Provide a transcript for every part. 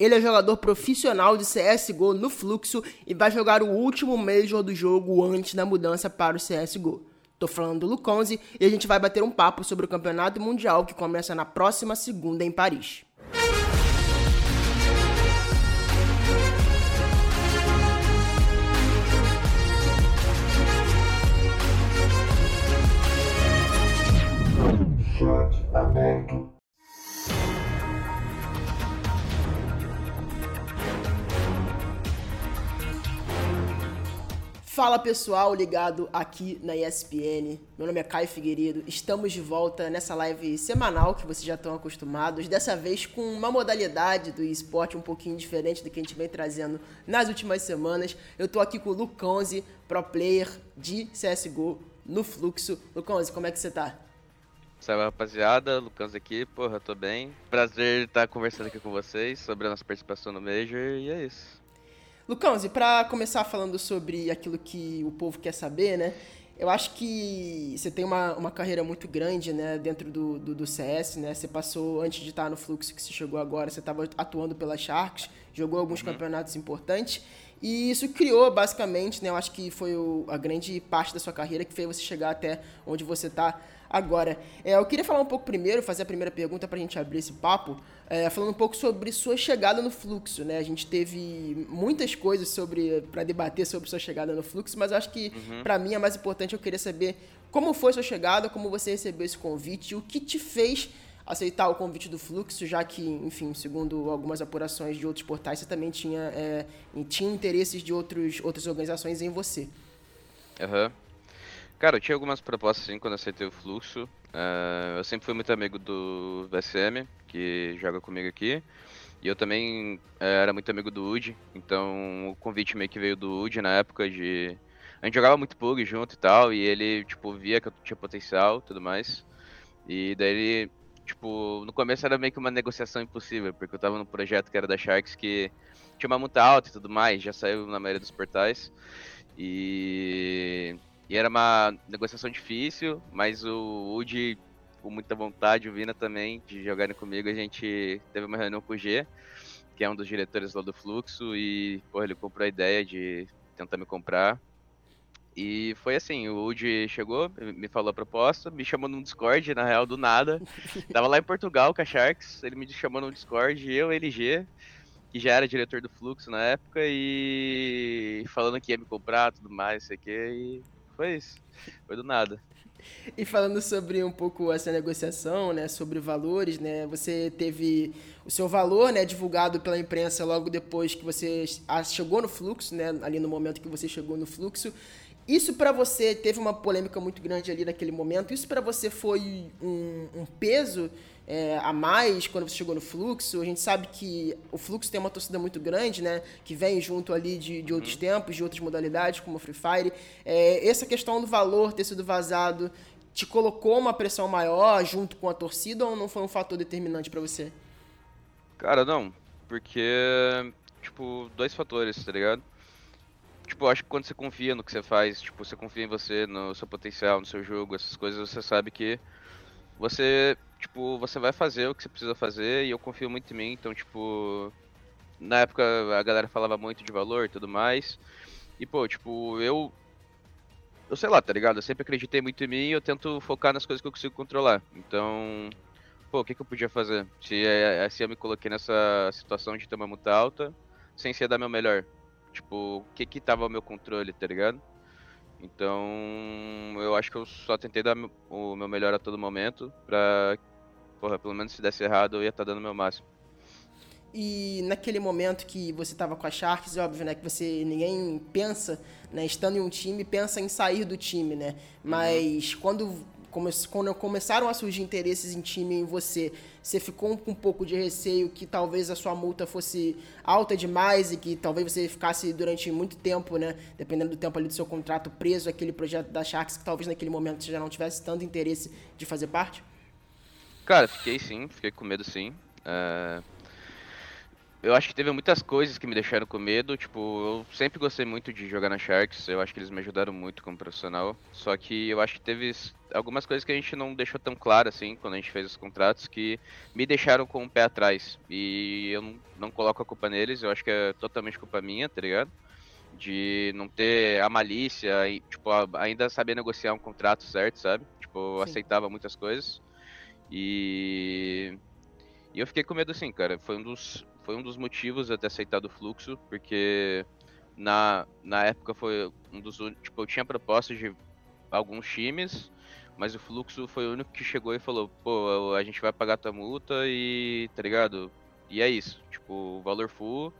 Ele é jogador profissional de CSGO no Fluxo e vai jogar o último Major do jogo antes da mudança para o CSGO. Tô falando do Luconzi e a gente vai bater um papo sobre o Campeonato Mundial que começa na próxima segunda em Paris. aberto. Fala pessoal ligado aqui na ESPN. Meu nome é Caio Figueiredo. Estamos de volta nessa live semanal que vocês já estão acostumados. Dessa vez com uma modalidade do esporte um pouquinho diferente do que a gente vem trazendo nas últimas semanas. Eu tô aqui com o Luconzi, pro player de CSGO no Fluxo. Luconzi, como é que você tá? Salve rapaziada, Lucas aqui, porra, tô bem. Prazer estar conversando aqui com vocês sobre a nossa participação no Major e é isso. Lucas, e pra começar falando sobre aquilo que o povo quer saber, né? Eu acho que você tem uma, uma carreira muito grande, né, dentro do, do, do CS, né? Você passou, antes de estar no fluxo que você chegou agora, você estava atuando pela Sharks, jogou alguns uhum. campeonatos importantes. E isso criou, basicamente, né? Eu acho que foi o, a grande parte da sua carreira que fez você chegar até onde você está agora. É, eu queria falar um pouco primeiro, fazer a primeira pergunta para a gente abrir esse papo, é, falando um pouco sobre sua chegada no fluxo, né? A gente teve muitas coisas sobre para debater sobre sua chegada no fluxo, mas eu acho que uhum. para mim é mais importante eu queria saber como foi sua chegada, como você recebeu esse convite, o que te fez aceitar o convite do Fluxo, já que, enfim, segundo algumas apurações de outros portais, você também tinha, é, tinha interesses de outros, outras organizações em você. Aham. Uhum. Cara, eu tinha algumas propostas sim quando aceitei o Fluxo. Uh, eu sempre fui muito amigo do VSM, que joga comigo aqui. E eu também uh, era muito amigo do UD, então o convite meio que veio do UD na época de... A gente jogava muito PUG junto e tal, e ele, tipo, via que eu tinha potencial e tudo mais. E daí ele tipo, no começo era meio que uma negociação impossível, porque eu tava num projeto que era da Sharks que tinha uma multa alta e tudo mais, já saiu na maioria dos portais. E, e era uma negociação difícil, mas o Woody, com muita vontade, o Vina também, de jogarem comigo, a gente teve uma reunião com o G, que é um dos diretores lá do Fluxo, e pô, ele comprou a ideia de tentar me comprar. E foi assim, o Woody chegou, me falou a proposta, me chamou num Discord, na real, do nada. Tava lá em Portugal com a Sharks, ele me chamou num Discord, eu, LG, que já era diretor do Fluxo na época, e falando que ia me comprar, tudo mais, sei que, e foi isso. Foi do nada. E falando sobre um pouco essa negociação, né, sobre valores, né, você teve o seu valor, né, divulgado pela imprensa logo depois que você chegou no fluxo, né, ali no momento que você chegou no fluxo, isso para você teve uma polêmica muito grande ali naquele momento. Isso para você foi um, um peso é, a mais quando você chegou no fluxo? A gente sabe que o fluxo tem uma torcida muito grande, né? Que vem junto ali de, de outros uhum. tempos, de outras modalidades, como o Free Fire. É, essa questão do valor ter sido vazado te colocou uma pressão maior junto com a torcida ou não foi um fator determinante para você? Cara, não. Porque, tipo, dois fatores, tá ligado? Tipo, acho que quando você confia no que você faz, tipo, você confia em você, no seu potencial, no seu jogo, essas coisas, você sabe que você, tipo, você vai fazer o que você precisa fazer e eu confio muito em mim, então, tipo, na época a galera falava muito de valor e tudo mais. E, pô, tipo, eu eu sei lá, tá ligado? Eu sempre acreditei muito em mim e eu tento focar nas coisas que eu consigo controlar. Então, pô, o que, que eu podia fazer? Se, é, se eu me coloquei nessa situação de uma multa alta, sem ser dar meu melhor. Tipo, o que que tava ao meu controle, tá ligado? Então, eu acho que eu só tentei dar o meu melhor a todo momento pra, porra, pelo menos se desse errado eu ia estar tá dando o meu máximo. E naquele momento que você estava com a Sharks, é óbvio, né, que você ninguém pensa, né, estando em um time, pensa em sair do time, né? Uhum. Mas uhum. quando quando começaram a surgir interesses em time em você, você ficou com um pouco de receio que talvez a sua multa fosse alta demais e que talvez você ficasse durante muito tempo, né, dependendo do tempo ali do seu contrato, preso àquele projeto da Sharks que talvez naquele momento você já não tivesse tanto interesse de fazer parte? Cara, fiquei sim, fiquei com medo sim. É... eu acho que teve muitas coisas que me deixaram com medo. Tipo, eu sempre gostei muito de jogar na Sharks. Eu acho que eles me ajudaram muito como profissional. Só que eu acho que teve algumas coisas que a gente não deixou tão claro assim quando a gente fez os contratos que me deixaram com o pé atrás. E eu não, não coloco a culpa neles. Eu acho que é totalmente culpa minha, tá ligado? De não ter a malícia e, tipo, ainda saber negociar um contrato certo, sabe? Tipo, eu aceitava muitas coisas. E e eu fiquei com medo assim, cara. Foi um dos, foi um dos motivos de ter aceitado o fluxo, porque na, na época foi um dos tipo, eu tinha propostas de alguns times, mas o fluxo foi o único que chegou e falou, pô, a gente vai pagar tua multa e tá ligado? E é isso, tipo, valor full.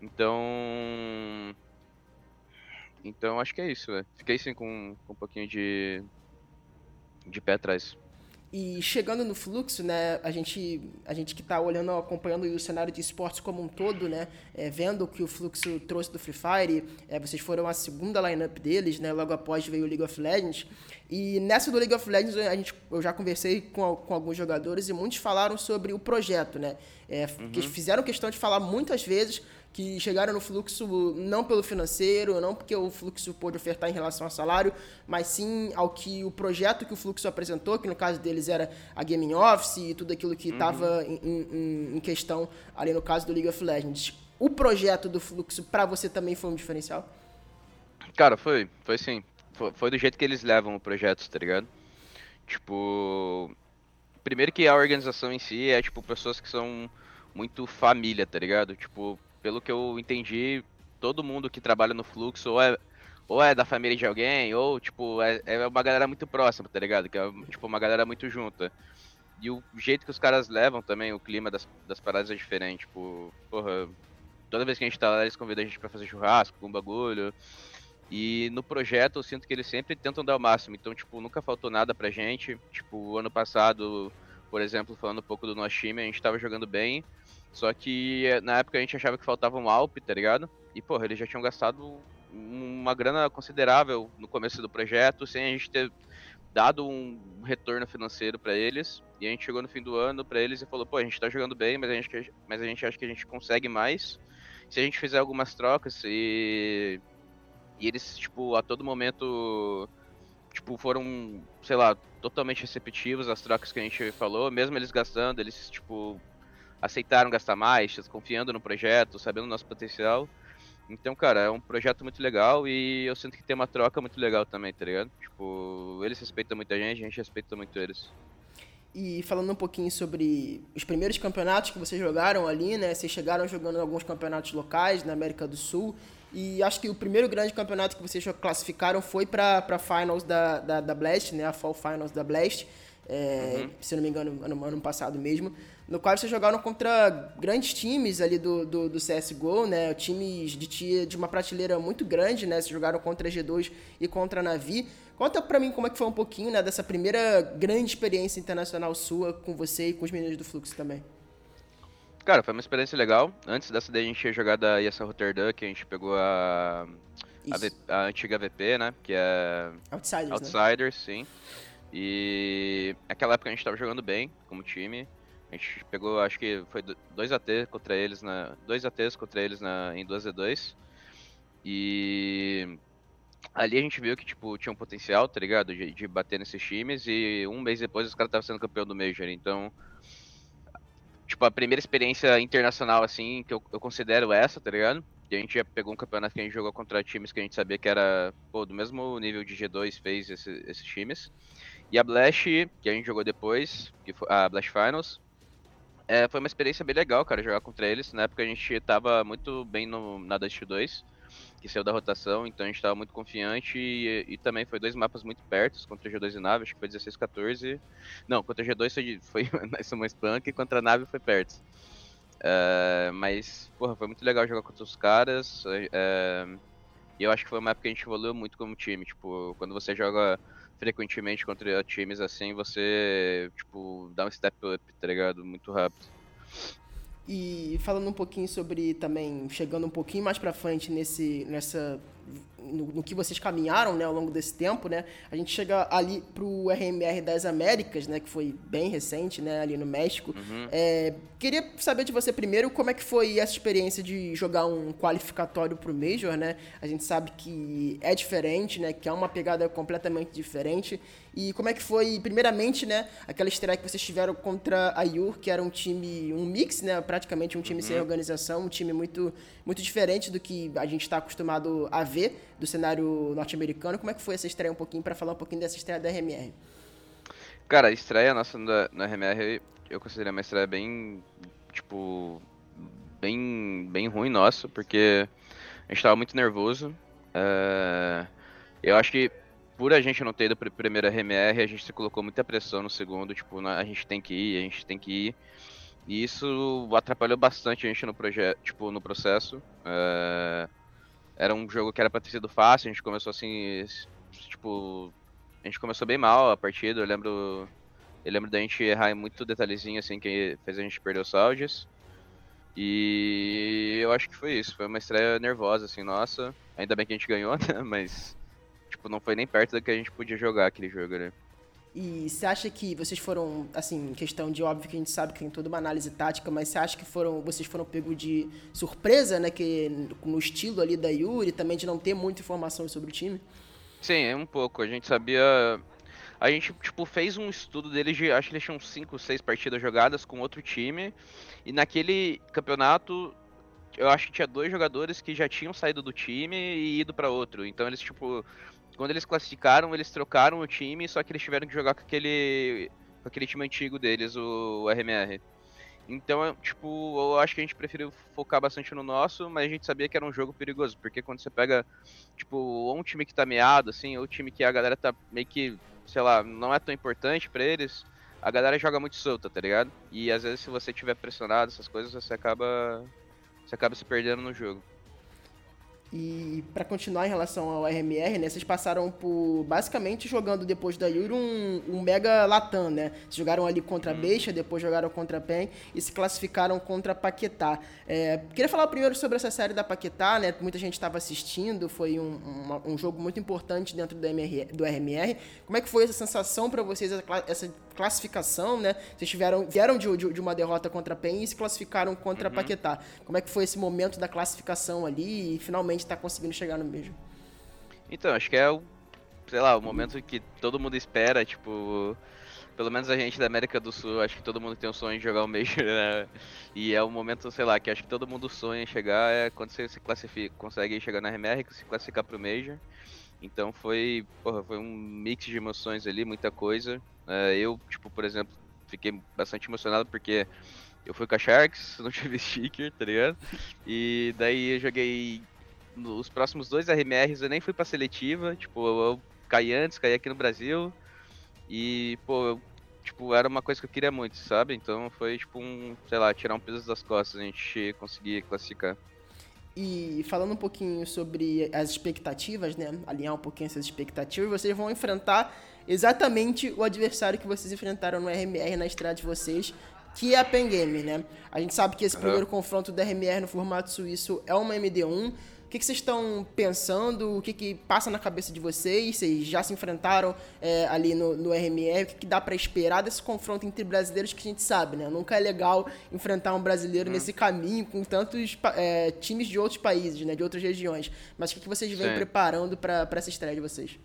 Então. Então acho que é isso, velho. Fiquei assim com, com um pouquinho de. de pé atrás. E chegando no fluxo, né, a gente, a gente que está olhando, acompanhando o cenário de esportes como um todo, né, é, vendo o que o fluxo trouxe do Free Fire, é, vocês foram a segunda lineup deles, né, logo após veio o League of Legends. E nessa do League of Legends, a gente, eu já conversei com, com alguns jogadores e muitos falaram sobre o projeto, né, é, uhum. que fizeram questão de falar muitas vezes que chegaram no fluxo não pelo financeiro, não porque o fluxo pôde ofertar em relação ao salário, mas sim ao que o projeto que o fluxo apresentou, que no caso deles era a Gaming Office e tudo aquilo que estava uhum. em, em, em, questão ali no caso do League of Legends. O projeto do fluxo para você também foi um diferencial? Cara, foi, foi sim. Foi, foi do jeito que eles levam o projeto, tá ligado? Tipo, primeiro que a organização em si é tipo pessoas que são muito família, tá ligado? Tipo, pelo que eu entendi, todo mundo que trabalha no fluxo ou é, ou é da família de alguém, ou, tipo, é, é uma galera muito próxima, tá ligado? Que é, tipo, uma galera muito junta. E o jeito que os caras levam também, o clima das, das paradas é diferente. Tipo, porra, toda vez que a gente tá lá, eles convidam a gente pra fazer churrasco, com um bagulho. E no projeto eu sinto que eles sempre tentam dar o máximo. Então, tipo, nunca faltou nada pra gente. Tipo, ano passado, por exemplo, falando um pouco do nosso time, a gente tava jogando bem. Só que eh, na época a gente achava que faltava um Alp, tá ligado? E, porra, eles já tinham gastado uma grana considerável no começo do projeto, sem a gente ter dado um retorno financeiro para eles. E a gente chegou no fim do ano para eles e falou: pô, a gente tá jogando bem, mas a, gente, mas a gente acha que a gente consegue mais se a gente fizer algumas trocas e. E eles, tipo, a todo momento. Tipo, foram, sei lá, totalmente receptivos às trocas que a gente falou, mesmo eles gastando, eles, tipo, aceitaram gastar mais, confiando no projeto, sabendo do nosso potencial. Então, cara, é um projeto muito legal e eu sinto que tem uma troca muito legal também, tá ligado? Tipo, eles respeitam muita gente, a gente respeita muito eles. E falando um pouquinho sobre os primeiros campeonatos que vocês jogaram ali, né? Vocês chegaram jogando alguns campeonatos locais na América do Sul. E acho que o primeiro grande campeonato que vocês classificaram foi para a Finals da, da, da Blast, né? A Fall Finals da Blast. É, uhum. Se não me engano, ano, ano passado mesmo no qual vocês jogaram contra grandes times ali do, do, do CSGO, né? Times de, de uma prateleira muito grande, né? Vocês jogaram contra a G2 e contra a Navi. Conta pra mim como é que foi um pouquinho, né, dessa primeira grande experiência internacional sua com você e com os meninos do Fluxo também. Cara, foi uma experiência legal. Antes dessa daí a gente tinha jogado a ESL Rotterdam, que a gente pegou a, a, a, antiga VP, né? Que é. Outsiders. Né? Outsiders, né? sim. E naquela época a gente tava jogando bem como time. A gente pegou, acho que foi dois AT contra eles na. Dois ATs contra eles na, em 2v2. E ali a gente viu que, tipo, tinha um potencial, tá ligado? De, de bater nesses times. E um mês depois os caras estavam sendo campeão do Major. Então, tipo, a primeira experiência internacional, assim, que eu, eu considero essa, tá ligado? E a gente já pegou um campeonato que a gente jogou contra times que a gente sabia que era, pô, do mesmo nível de G2 fez esse, esses times. E a Blast, que a gente jogou depois, que foi a Blast Finals, é, foi uma experiência bem legal, cara, jogar contra eles. Na época a gente tava muito bem no, na Dust 2, que saiu da rotação, então a gente tava muito confiante e, e também foi dois mapas muito perto, contra G2 e nave, acho que foi 16, 14. Não, contra G2 foi, foi mais punk e contra a nave foi perto. É, mas, porra, foi muito legal jogar contra os caras. É, e eu acho que foi uma época que a gente evoluiu muito como time. Tipo, quando você joga frequentemente contra times assim, você, tipo, dá um step up, tá ligado? Muito rápido. E falando um pouquinho sobre também, chegando um pouquinho mais pra frente nesse, nessa, no, no, que vocês caminharam né, ao longo desse tempo, né? A gente chega ali pro RMR das Américas, né? Que foi bem recente, né? Ali no México. Uhum. É, queria saber de você primeiro como é que foi essa experiência de jogar um qualificatório pro Major, né? A gente sabe que é diferente, né? Que é uma pegada completamente diferente. E como é que foi, primeiramente, né, aquela estreia que vocês tiveram contra a Yur, que era um time, um mix, né, praticamente um time uhum. sem organização, um time muito, muito diferente do que a gente está acostumado a ver do cenário norte-americano. Como é que foi essa estreia um pouquinho, para falar um pouquinho dessa estreia da RMR? Cara, a estreia nossa na, na RMR, eu considero uma estreia bem, tipo, bem, bem ruim nossa, porque a gente estava muito nervoso. Uh, eu acho que por a gente não ter ido para primeira RMR, a gente se colocou muita pressão no segundo, tipo, a gente tem que ir, a gente tem que ir. E isso atrapalhou bastante a gente no projeto, tipo, no processo. É... Era um jogo que era para ter sido fácil, a gente começou assim, tipo, a gente começou bem mal a partida, eu lembro eu lembro da gente errar muito detalhezinho assim que fez a gente perder os saldes. E eu acho que foi isso, foi uma estreia nervosa assim, nossa. Ainda bem que a gente ganhou, né? Mas tipo, não foi nem perto do que a gente podia jogar aquele jogo, né? E você acha que vocês foram, assim, questão de óbvio que a gente sabe que tem toda uma análise tática, mas você acha que foram, vocês foram pego de surpresa, né, que no estilo ali da Yuri, também de não ter muita informação sobre o time? Sim, é um pouco. A gente sabia, a gente tipo fez um estudo deles de, acho que eles tinham 5, 6 partidas jogadas com outro time, e naquele campeonato eu acho que tinha dois jogadores que já tinham saído do time e ido para outro. Então eles tipo quando eles classificaram, eles trocaram o time, só que eles tiveram que jogar com aquele, com aquele time antigo deles, o, RMR. Então, tipo, eu acho que a gente preferiu focar bastante no nosso, mas a gente sabia que era um jogo perigoso, porque quando você pega, tipo, ou um time que tá meado, assim, ou um time que a galera tá meio que, sei lá, não é tão importante para eles, a galera joga muito solta, tá ligado? E às vezes se você tiver pressionado, essas coisas, você acaba você acaba se perdendo no jogo. E para continuar em relação ao RMR, né, vocês passaram por basicamente jogando depois da Yuri um, um mega Latam, né? Vocês jogaram ali contra a hum. Beixa, depois jogaram contra a PEN e se classificaram contra a Paquetá. É, queria falar primeiro sobre essa série da Paquetá, né? Muita gente estava assistindo, foi um, uma, um jogo muito importante dentro do, MR, do RMR. Como é que foi essa sensação para vocês, essa classificação, né? Vocês tiveram, vieram de, de, de, uma derrota contra a PEN e se classificaram contra uhum. a Paquetá. Como é que foi esse momento da classificação ali e finalmente está conseguindo chegar no mesmo? Então, acho que é o, sei lá, o momento que todo mundo espera, tipo, pelo menos a gente da América do Sul, acho que todo mundo tem o sonho de jogar o Major, né? E é o momento, sei lá, que acho que todo mundo sonha em chegar, é quando você se classifica, consegue chegar na RMR, se classificar pro Major. Então foi, porra, foi um mix de emoções ali, muita coisa. É, eu, tipo, por exemplo, fiquei bastante emocionado porque eu fui com a Sharks, não tive sticker, tá ligado? E daí eu joguei nos próximos dois RMRs, eu nem fui pra seletiva, tipo, eu caí antes, caí aqui no Brasil. E, pô, eu, tipo, era uma coisa que eu queria muito, sabe? Então foi, tipo, um, sei lá, tirar um peso das costas, a gente conseguir classificar. E falando um pouquinho sobre as expectativas, né? Alinhar um pouquinho essas expectativas, vocês vão enfrentar exatamente o adversário que vocês enfrentaram no RMR na estreia de vocês, que é a Pen Game, né? A gente sabe que esse uhum. primeiro confronto do RMR no formato suíço é uma MD1 que, que vocês estão pensando? O que, que passa na cabeça de vocês? Vocês já se enfrentaram é, ali no, no RMR? O que, que dá para esperar desse confronto entre brasileiros que a gente sabe, né? Nunca é legal enfrentar um brasileiro hum. nesse caminho com tantos é, times de outros países, né? De outras regiões. Mas o que, que vocês vêm preparando para essa estreia de vocês?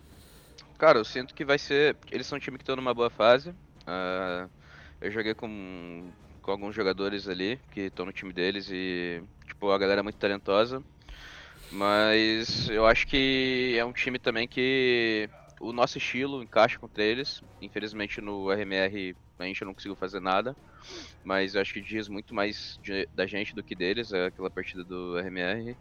Cara, eu sinto que vai ser. Eles são um time que estão numa boa fase. Uh, eu joguei com, com alguns jogadores ali que estão no time deles e, tipo, a galera é muito talentosa. Mas eu acho que é um time também que o nosso estilo encaixa contra eles. Infelizmente no RMR a gente não conseguiu fazer nada. Mas eu acho que diz muito mais de, da gente do que deles, é aquela partida do RMR.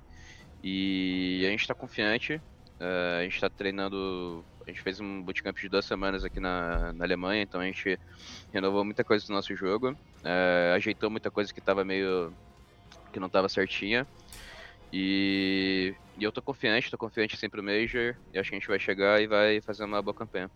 E a gente está confiante. Uh, a gente está treinando. A gente fez um bootcamp de duas semanas aqui na, na Alemanha, então a gente renovou muita coisa do nosso jogo. Uh, ajeitou muita coisa que estava meio. que não estava certinha. E, e eu tô confiante, tô confiante sempre no Major, e acho que a gente vai chegar e vai fazer uma boa campanha.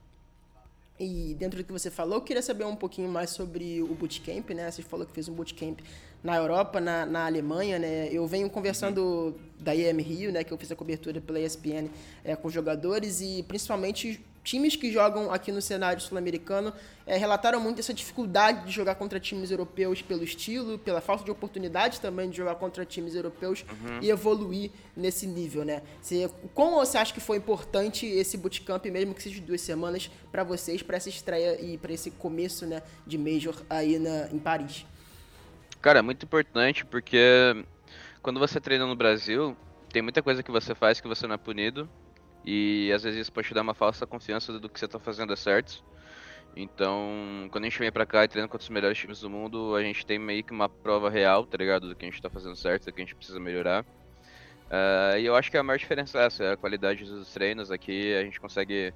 E dentro do que você falou, eu queria saber um pouquinho mais sobre o bootcamp, né? Você falou que fez um bootcamp na Europa, na, na Alemanha, né? Eu venho conversando da IEM Rio, né? Que eu fiz a cobertura pela ESPN é, com jogadores e principalmente times que jogam aqui no cenário sul-americano é, relataram muito essa dificuldade de jogar contra times europeus pelo estilo, pela falta de oportunidade também de jogar contra times europeus uhum. e evoluir nesse nível, né? Você, como você acha que foi importante esse bootcamp, mesmo que seja duas semanas, para vocês, para essa estreia e para esse começo né, de Major aí na, em Paris? Cara, é muito importante porque quando você treina no Brasil, tem muita coisa que você faz que você não é punido e às vezes isso pode te dar uma falsa confiança do que você tá fazendo é certo. Então, quando a gente vem pra cá e treina contra os melhores times do mundo, a gente tem meio que uma prova real, tá ligado? Do que a gente tá fazendo certo, do que a gente precisa melhorar. Uh, e eu acho que a maior diferença é essa, é a qualidade dos treinos aqui, a gente consegue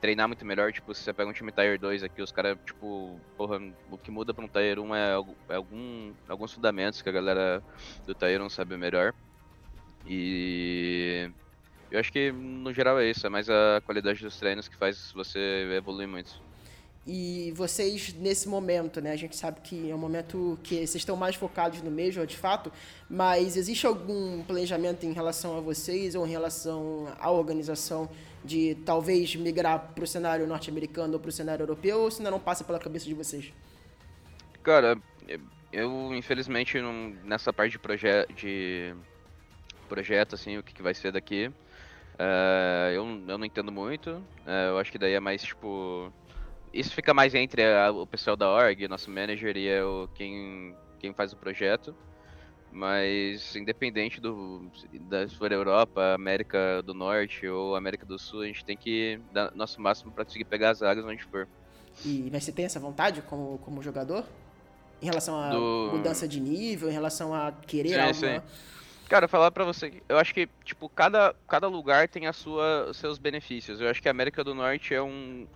treinar muito melhor, tipo, se você pega um time Tier 2 aqui, os caras, tipo, porra, o que muda pra um Tier 1 é, é algum, alguns fundamentos que a galera do Tier 1 sabe melhor. E eu acho que no geral é isso, é mais a qualidade dos treinos que faz você evoluir muito. E vocês, nesse momento, né? A gente sabe que é um momento que vocês estão mais focados no Major, de fato, mas existe algum planejamento em relação a vocês ou em relação à organização de talvez migrar para o cenário norte-americano ou para o cenário europeu, ou se ainda não passa pela cabeça de vocês? Cara, eu infelizmente não, nessa parte de, proje de projeto, assim, o que, que vai ser daqui, Uh, eu, eu não entendo muito. Uh, eu acho que daí é mais tipo. Isso fica mais entre a, o pessoal da org, nosso manager e eu, quem, quem faz o projeto. Mas independente do da se for Europa, América do Norte ou América do Sul, a gente tem que dar nosso máximo para conseguir pegar as áreas onde for. E mas você tem essa vontade como, como jogador? Em relação a do... mudança de nível, em relação a querer sim, algo. Sim. Cara, falar pra você, eu acho que, tipo, cada, cada lugar tem a sua, seus benefícios. Eu acho que a América do Norte é um,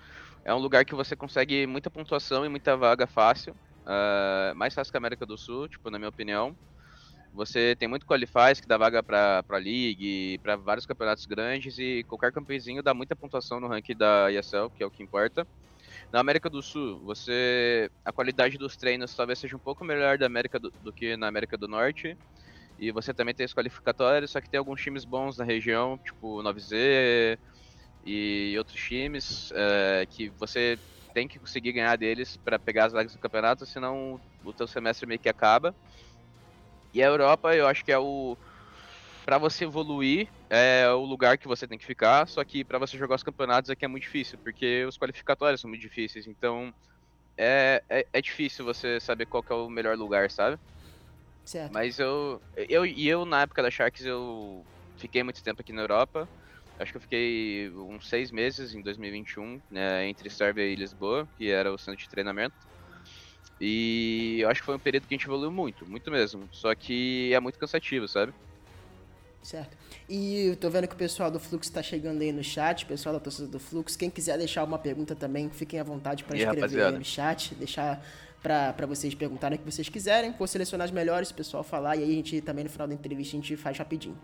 é um lugar que você consegue muita pontuação e muita vaga fácil. Uh, mais fácil que a América do Sul, tipo, na minha opinião. Você tem muito qualifies que dá vaga pra, pra League, para vários campeonatos grandes e qualquer campeãozinho dá muita pontuação no ranking da ESL, que é o que importa. Na América do Sul, você a qualidade dos treinos talvez seja um pouco melhor da América do, do que na América do Norte. E você também tem os qualificatórios, só que tem alguns times bons na região, tipo 9Z e outros times, é, que você tem que conseguir ganhar deles para pegar as vagas do campeonato, senão o teu semestre meio que acaba. E a Europa, eu acho que é o para você evoluir é o lugar que você tem que ficar, só que para você jogar os campeonatos aqui é muito difícil, porque os qualificatórios são muito difíceis, então é, é, é difícil você saber qual é o melhor lugar, sabe? Certo. Mas eu, eu. E eu, na época da Sharks, eu fiquei muito tempo aqui na Europa. Acho que eu fiquei uns seis meses em 2021, né, entre Sérvia e Lisboa, que era o centro de treinamento. E eu acho que foi um período que a gente evoluiu muito, muito mesmo. Só que é muito cansativo, sabe? Certo. E eu tô vendo que o pessoal do Flux tá chegando aí no chat, o pessoal da torcida do Flux. Quem quiser deixar uma pergunta também, fiquem à vontade para escrever aí no chat, deixar para vocês perguntarem o que vocês quiserem. Vou selecionar as melhores, o pessoal falar, e aí a gente também no final da entrevista a gente faz rapidinho.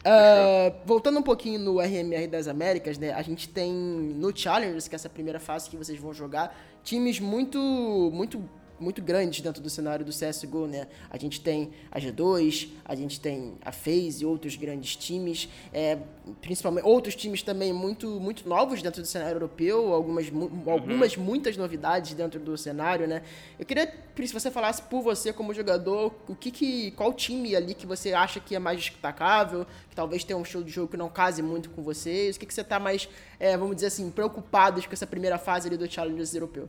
Uh, voltando um pouquinho no RMR das Américas, né? A gente tem no Challengers, que é essa primeira fase que vocês vão jogar, times muito, muito muito grandes dentro do cenário do CSGO, né? A gente tem a G2, a gente tem a FaZe e outros grandes times, é, principalmente outros times também muito, muito novos dentro do cenário europeu, algumas, mu uhum. algumas muitas novidades dentro do cenário, né? Eu queria que você falasse por você como jogador, o que, que qual time ali que você acha que é mais destacável, que talvez tenha um show de jogo que não case muito com vocês, o que, que você está mais, é, vamos dizer assim, preocupado com essa primeira fase ali do Challengers europeu?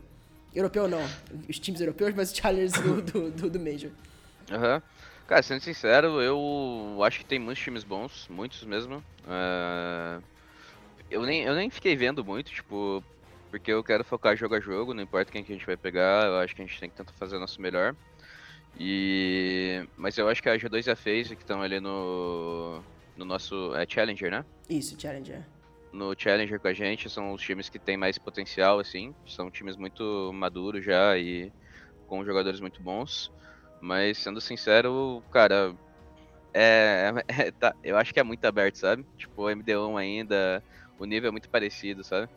Europeu não, os times europeus, mas os challengers do, do, do, do Major. Aham. Uhum. Cara, sendo sincero, eu acho que tem muitos times bons, muitos mesmo. Uh, eu, nem, eu nem fiquei vendo muito, tipo, porque eu quero focar jogo a jogo, não importa quem que a gente vai pegar, eu acho que a gente tem que tentar fazer o nosso melhor. E mas eu acho que a G2 e a FaZe que estão ali no no nosso é Challenger, né? Isso, Challenger no Challenger com a gente são os times que têm mais potencial, assim. São times muito maduros já e com jogadores muito bons. Mas, sendo sincero, cara, é, é tá, eu acho que é muito aberto, sabe? Tipo, o MD1 ainda, o nível é muito parecido, sabe?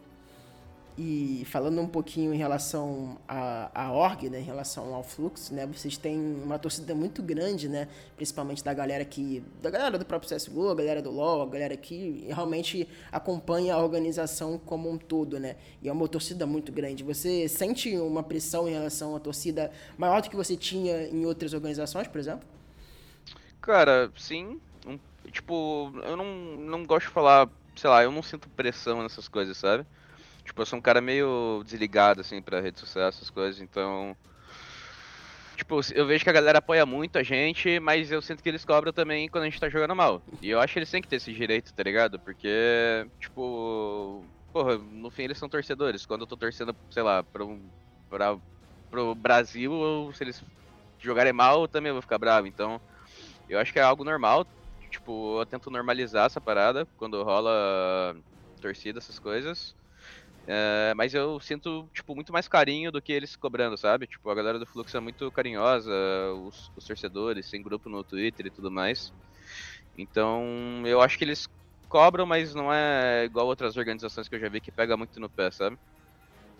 E falando um pouquinho em relação à, à org, né, em relação ao fluxo, né, vocês têm uma torcida muito grande, né, principalmente da galera que, da galera do próprio CSGO, a galera do LoL, a galera que realmente acompanha a organização como um todo, né, e é uma torcida muito grande. Você sente uma pressão em relação à torcida maior do que você tinha em outras organizações, por exemplo? Cara, sim. Um, tipo, eu não, não gosto de falar, sei lá, eu não sinto pressão nessas coisas, sabe? Tipo, eu sou um cara meio desligado, assim, pra rede social, essas coisas, então. Tipo, eu vejo que a galera apoia muito a gente, mas eu sinto que eles cobram também quando a gente tá jogando mal. E eu acho que eles têm que ter esse direito, tá ligado? Porque, tipo. Porra, no fim eles são torcedores. Quando eu tô torcendo, sei lá, pra um, pra, pro Brasil, se eles jogarem mal, eu também vou ficar bravo. Então, eu acho que é algo normal. Tipo, eu tento normalizar essa parada quando rola torcida, essas coisas. É, mas eu sinto, tipo, muito mais carinho do que eles cobrando, sabe? Tipo, a galera do Fluxo é muito carinhosa, os, os torcedores, tem grupo no Twitter e tudo mais. Então, eu acho que eles cobram, mas não é igual outras organizações que eu já vi que pega muito no pé, sabe?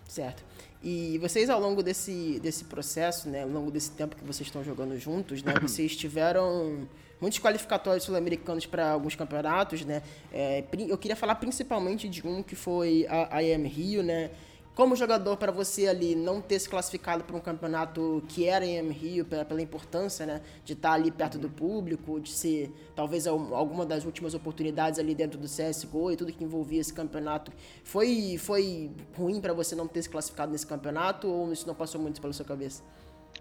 Certo. E vocês, ao longo desse, desse processo, né, ao longo desse tempo que vocês estão jogando juntos, né, vocês tiveram muitos qualificatórios sul-americanos para alguns campeonatos, né? É, eu queria falar principalmente de um que foi a IM Rio, né? Como jogador, para você ali não ter se classificado para um campeonato que era em Rio, pela, importância né, de estar tá ali perto do público, de ser talvez alguma das últimas oportunidades ali dentro do CSGO e tudo que envolvia esse campeonato, foi, foi ruim para você não ter se classificado nesse campeonato ou isso não passou muito pela sua cabeça?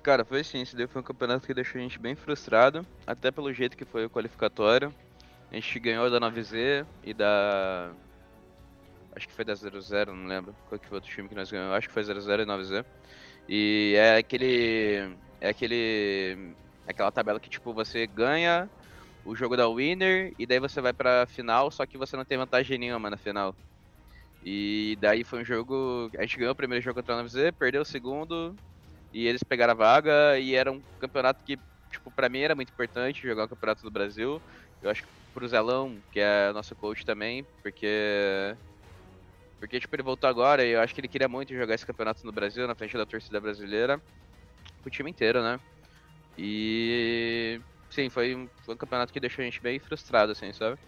Cara, foi sim, esse daí foi um campeonato que deixou a gente bem frustrado, até pelo jeito que foi o qualificatório. A gente ganhou da 9Z e da. Acho que foi da 00, não lembro qual que foi outro time que nós ganhamos. Acho que foi 00 e 9Z. E é aquele. É aquele. Aquela tabela que tipo você ganha o jogo da winner e daí você vai pra final, só que você não tem vantagem nenhuma na final. E daí foi um jogo. A gente ganhou o primeiro jogo contra a 9Z, perdeu o segundo, e eles pegaram a vaga e era um campeonato que, tipo, pra mim era muito importante jogar o Campeonato do Brasil. Eu acho que pro Zelão, que é nosso coach também, porque. Porque, tipo, ele voltou agora e eu acho que ele queria muito jogar esse campeonato no Brasil, na frente da torcida brasileira. O time inteiro, né? E. Sim, foi foi um campeonato que deixou a gente bem frustrado, assim, sabe?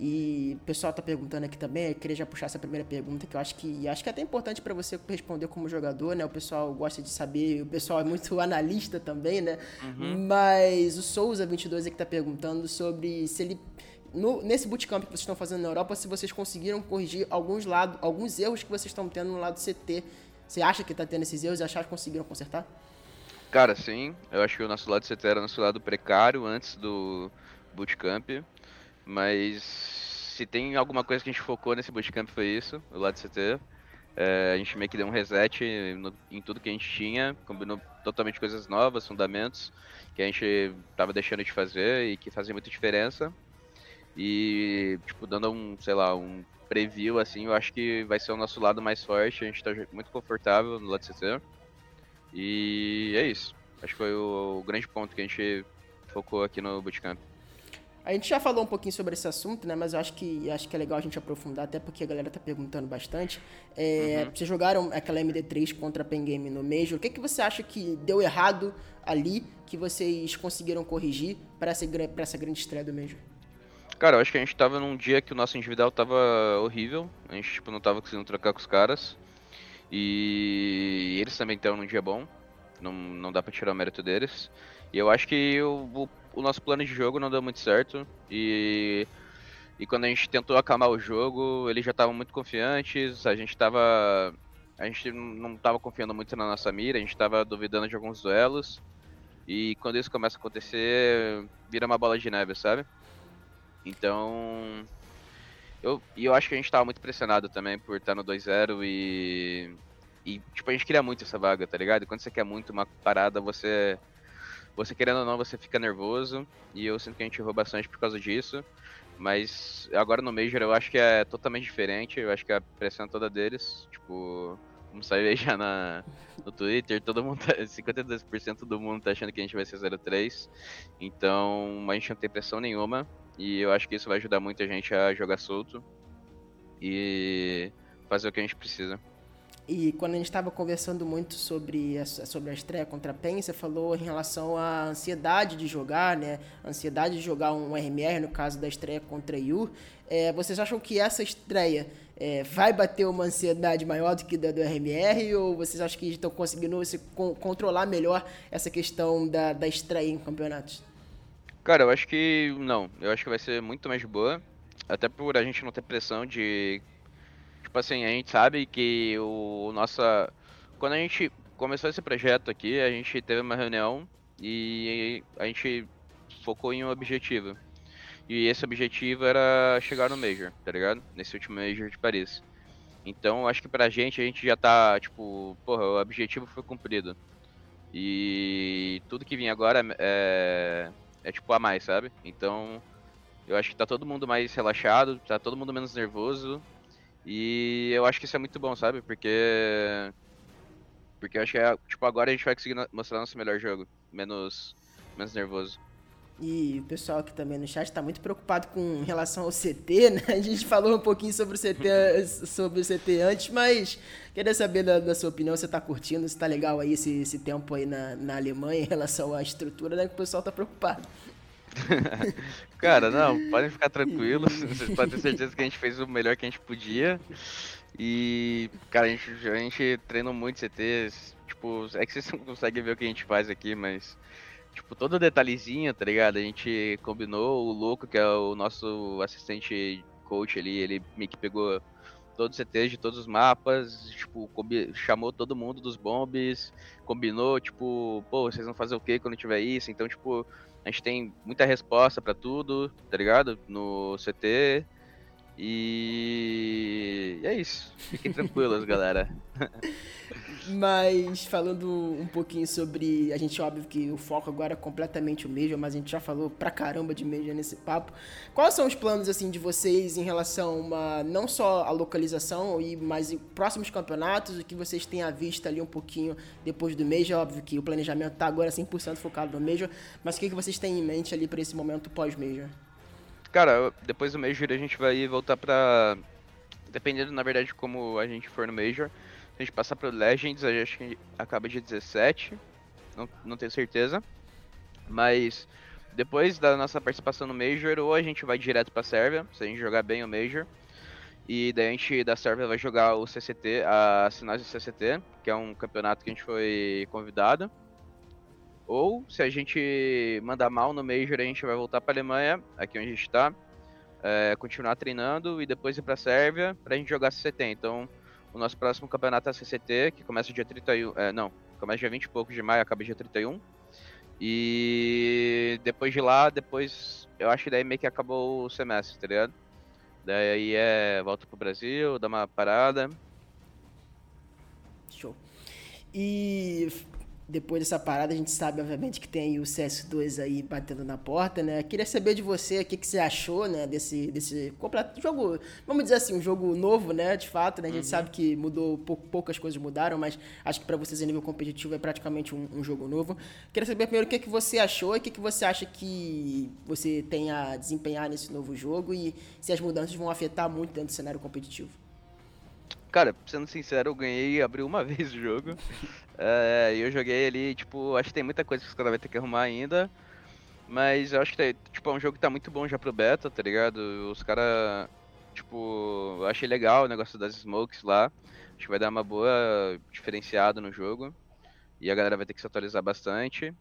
E o pessoal tá perguntando aqui também, eu queria já puxar essa primeira pergunta, que eu acho que acho que é até importante para você responder como jogador, né? O pessoal gosta de saber, o pessoal é muito analista também, né? Uhum. Mas o Souza 22 aqui tá perguntando sobre se ele no, nesse bootcamp que vocês estão fazendo na Europa, se vocês conseguiram corrigir alguns lados, alguns erros que vocês estão tendo no lado CT. Você acha que tá tendo esses erros e achar que conseguiram consertar? Cara, sim. Eu acho que o nosso lado CT era nosso lado precário antes do bootcamp. Mas se tem alguma coisa que a gente focou nesse bootcamp foi isso, o lado CT. É, a gente meio que deu um reset no, em tudo que a gente tinha, combinou totalmente coisas novas, fundamentos, que a gente tava deixando de fazer e que fazia muita diferença. E, tipo, dando um, sei lá, um preview, assim, eu acho que vai ser o nosso lado mais forte, a gente tá muito confortável no lado CT. E é isso. Acho que foi o, o grande ponto que a gente focou aqui no Bootcamp. A gente já falou um pouquinho sobre esse assunto, né? Mas eu acho que, acho que é legal a gente aprofundar, até porque a galera tá perguntando bastante. É, uhum. Vocês jogaram aquela MD3 contra a Pen Game no Major. O que, que você acha que deu errado ali, que vocês conseguiram corrigir para essa, pra essa grande estreia do Major? Cara, eu acho que a gente tava num dia que o nosso individual tava horrível. A gente, tipo, não tava conseguindo trocar com os caras. E eles também estão num dia bom. Não, não dá pra tirar o mérito deles. E eu acho que o, o nosso plano de jogo não deu muito certo. E, e quando a gente tentou acalmar o jogo, eles já estavam muito confiantes. A gente estava a gente não estava confiando muito na nossa mira, a gente estava duvidando de alguns duelos. E quando isso começa a acontecer, vira uma bola de neve, sabe? Então. Eu, eu acho que a gente estava muito pressionado também por estar no 2-0 e. E, tipo, a gente queria muito essa vaga, tá ligado? Quando você quer muito uma parada, você você querendo ou não, você fica nervoso. E eu sinto que a gente errou bastante por causa disso. Mas agora no Major eu acho que é totalmente diferente. Eu acho que a pressão é toda deles. Tipo, vamos sair já na, no Twitter, todo mundo, tá, 52% do mundo tá achando que a gente vai ser 03. Então a gente não tem pressão nenhuma. E eu acho que isso vai ajudar muito a gente a jogar solto. E fazer o que a gente precisa. E quando a gente estava conversando muito sobre a, sobre a estreia contra a PEN, você falou em relação à ansiedade de jogar, né? A ansiedade de jogar um RMR, no caso da estreia contra a IU. É, vocês acham que essa estreia é, vai bater uma ansiedade maior do que da do RMR? Ou vocês acham que estão conseguindo se, con controlar melhor essa questão da, da estreia em campeonatos? Cara, eu acho que não. Eu acho que vai ser muito mais boa. Até por a gente não ter pressão de Tipo assim, a gente sabe que o nossa. Quando a gente começou esse projeto aqui, a gente teve uma reunião e a gente focou em um objetivo. E esse objetivo era chegar no Major, tá ligado? Nesse último Major de Paris. Então, acho que pra gente, a gente já tá, tipo, porra, o objetivo foi cumprido. E tudo que vem agora é, é tipo a mais, sabe? Então, eu acho que tá todo mundo mais relaxado, tá todo mundo menos nervoso. E eu acho que isso é muito bom, sabe? Porque. Porque eu acho que é, tipo, agora a gente vai conseguir mostrar nosso melhor jogo. Menos. Menos nervoso. E o pessoal aqui também no chat está muito preocupado com relação ao CT, né? A gente falou um pouquinho sobre o CT, sobre o CT antes, mas queria saber da, da sua opinião, você está curtindo, se está legal aí esse, esse tempo aí na, na Alemanha em relação à estrutura, né? Que o pessoal está preocupado. Cara, não, podem ficar tranquilos. Vocês podem ter certeza que a gente fez o melhor que a gente podia. E, cara, a gente, a gente treinou muito CT. Tipo, é que vocês não conseguem ver o que a gente faz aqui, mas. Tipo, todo detalhezinho, tá ligado? A gente combinou, o Louco, que é o nosso assistente coach ali, ele meio que pegou todos os CTs de todos os mapas, tipo, chamou todo mundo dos bombs, combinou, tipo, pô, vocês vão fazer o que quando tiver isso? Então, tipo, a gente tem muita resposta para tudo, tá ligado? No CT. E é isso. Fiquem tranquilos, galera. Mas falando um pouquinho sobre. A gente, óbvio que o foco agora é completamente o Major, mas a gente já falou pra caramba de Major nesse papo. Quais são os planos assim de vocês em relação a uma, não só a localização, e mas próximos campeonatos, o que vocês têm à vista ali um pouquinho depois do Major? Óbvio que o planejamento tá agora 100% focado no Major, mas o que, que vocês têm em mente ali para esse momento pós-Major? Cara, depois do Major a gente vai voltar pra. Dependendo, na verdade, de como a gente for no Major a gente passar pro Legends, a gente acaba de 17. Não, não tenho certeza. Mas depois da nossa participação no Major, ou a gente vai direto pra Sérvia, se a gente jogar bem o Major. E daí a gente da Sérvia vai jogar o CCT, a Sinais do CCT, que é um campeonato que a gente foi convidado. Ou se a gente mandar mal no Major, a gente vai voltar pra Alemanha, aqui onde a gente tá. É, continuar treinando e depois ir pra Sérvia pra gente jogar CCT. Então o nosso próximo campeonato é a CCT, que começa dia 31. É, não, começa dia 20 e pouco de maio, acaba dia 31. E depois de lá, depois. Eu acho que daí meio que acabou o semestre, tá ligado? Daí é. Volta pro Brasil, dá uma parada. Show. E depois dessa parada, a gente sabe, obviamente, que tem o CS2 aí batendo na porta, né? Queria saber de você o que, que você achou, né, desse, desse completo jogo, vamos dizer assim, um jogo novo, né, de fato, né? A gente uhum. sabe que mudou, poucas coisas mudaram, mas acho que para vocês a nível competitivo é praticamente um, um, jogo novo. Queria saber primeiro o que, que você achou e o que, que você acha que você tem a desempenhar nesse novo jogo e se as mudanças vão afetar muito dentro do cenário competitivo. Cara, sendo sincero, eu ganhei e abri uma vez o jogo. é, eu joguei ali, tipo, acho que tem muita coisa que os caras vão ter que arrumar ainda. Mas eu acho que tipo, é um jogo que tá muito bom já pro beta, tá ligado? Os caras, tipo, achei legal o negócio das smokes lá. Acho que vai dar uma boa diferenciada no jogo. E a galera vai ter que se atualizar bastante.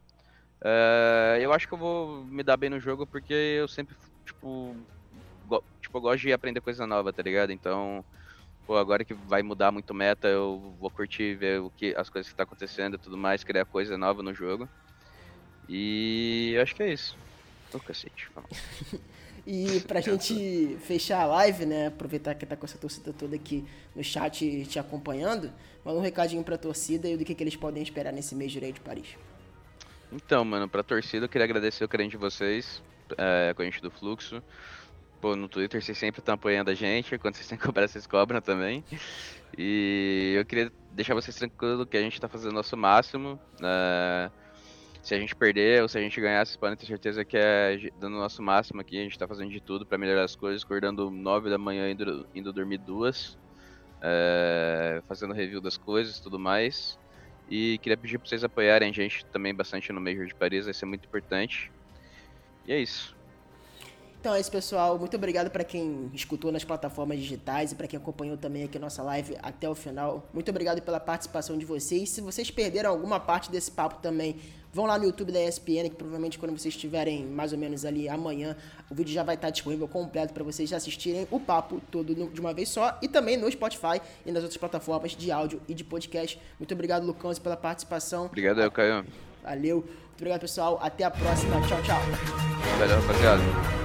É, eu acho que eu vou me dar bem no jogo porque eu sempre, tipo, tipo, eu gosto de aprender coisa nova, tá ligado? Então, pô, agora que vai mudar muito meta, eu vou curtir ver o que as coisas que tá acontecendo e tudo mais, criar coisa nova no jogo. E acho que é isso. Ô, cacete, E pra gente fechar a live, né? Aproveitar que tá com essa torcida toda aqui no chat te acompanhando, manda um recadinho pra torcida e do que, que eles podem esperar nesse mês de de Paris. Então, mano, pra torcida eu queria agradecer o carinho de vocês, é, com a gente do Fluxo. Pô, no Twitter vocês sempre estão apoiando a gente, quando vocês têm que cobrar, vocês cobram também. E eu queria deixar vocês tranquilos que a gente está fazendo o nosso máximo. Uh, se a gente perder ou se a gente ganhar, vocês podem ter certeza que é dando o nosso máximo aqui. A gente está fazendo de tudo para melhorar as coisas, acordando 9 da manhã indo, indo dormir duas. é, fazendo review das coisas e tudo mais. E queria pedir para vocês apoiarem a gente também bastante no Major de Paris, vai ser muito importante. E é isso. Então é isso, pessoal. Muito obrigado para quem escutou nas plataformas digitais e para quem acompanhou também aqui a nossa live até o final. Muito obrigado pela participação de vocês. Se vocês perderam alguma parte desse papo também, vão lá no YouTube da ESPN, que provavelmente quando vocês estiverem mais ou menos ali amanhã, o vídeo já vai estar disponível completo para vocês assistirem o papo todo de uma vez só e também no Spotify e nas outras plataformas de áudio e de podcast. Muito obrigado, Lucão, pela participação. Obrigado, Caio. Valeu. Muito obrigado, pessoal. Até a próxima. Tchau, tchau. Valeu, rapaziada.